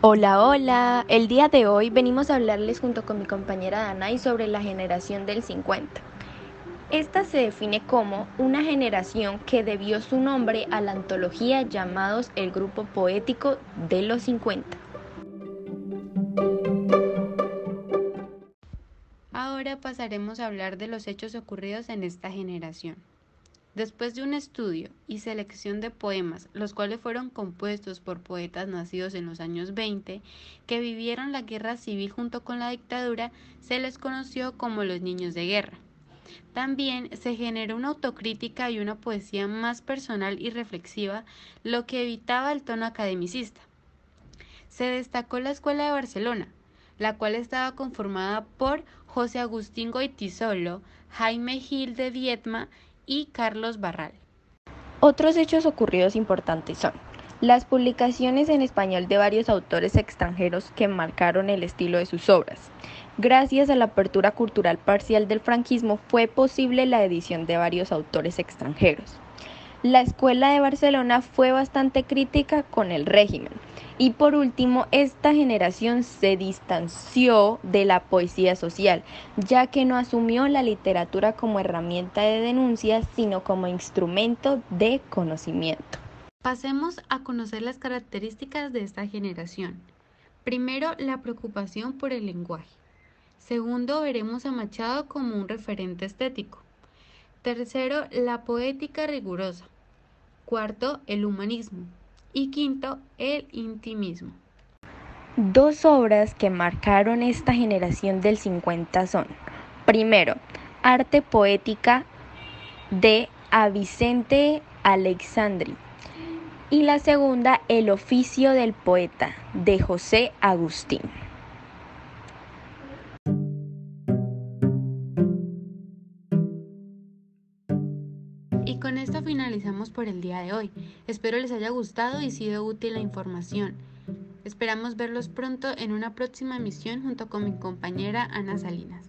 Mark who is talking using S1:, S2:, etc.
S1: Hola, hola. El día de hoy venimos a hablarles junto con mi compañera Danay sobre la generación del 50. Esta se define como una generación que debió su nombre a la antología llamados el Grupo Poético de los 50.
S2: Ahora pasaremos a hablar de los hechos ocurridos en esta generación. Después de un estudio y selección de poemas, los cuales fueron compuestos por poetas nacidos en los años 20, que vivieron la guerra civil junto con la dictadura, se les conoció como los niños de guerra. También se generó una autocrítica y una poesía más personal y reflexiva, lo que evitaba el tono academicista. Se destacó la Escuela de Barcelona, la cual estaba conformada por José Agustín Goitisolo, Jaime Gil de Viedma y Carlos Barral.
S1: Otros hechos ocurridos importantes son las publicaciones en español de varios autores extranjeros que marcaron el estilo de sus obras. Gracias a la apertura cultural parcial del franquismo fue posible la edición de varios autores extranjeros. La Escuela de Barcelona fue bastante crítica con el régimen. Y por último, esta generación se distanció de la poesía social, ya que no asumió la literatura como herramienta de denuncia, sino como instrumento de conocimiento.
S2: Pasemos a conocer las características de esta generación. Primero, la preocupación por el lenguaje. Segundo, veremos a Machado como un referente estético. Tercero, la poética rigurosa. Cuarto, el humanismo. Y quinto, el intimismo.
S1: Dos obras que marcaron esta generación del 50 son, primero, Arte Poética de Avicente Alexandri y la segunda, El oficio del poeta de José Agustín.
S2: Y con esto finalizamos por el día de hoy. Espero les haya gustado y sido útil la información. Esperamos verlos pronto en una próxima emisión junto con mi compañera Ana Salinas.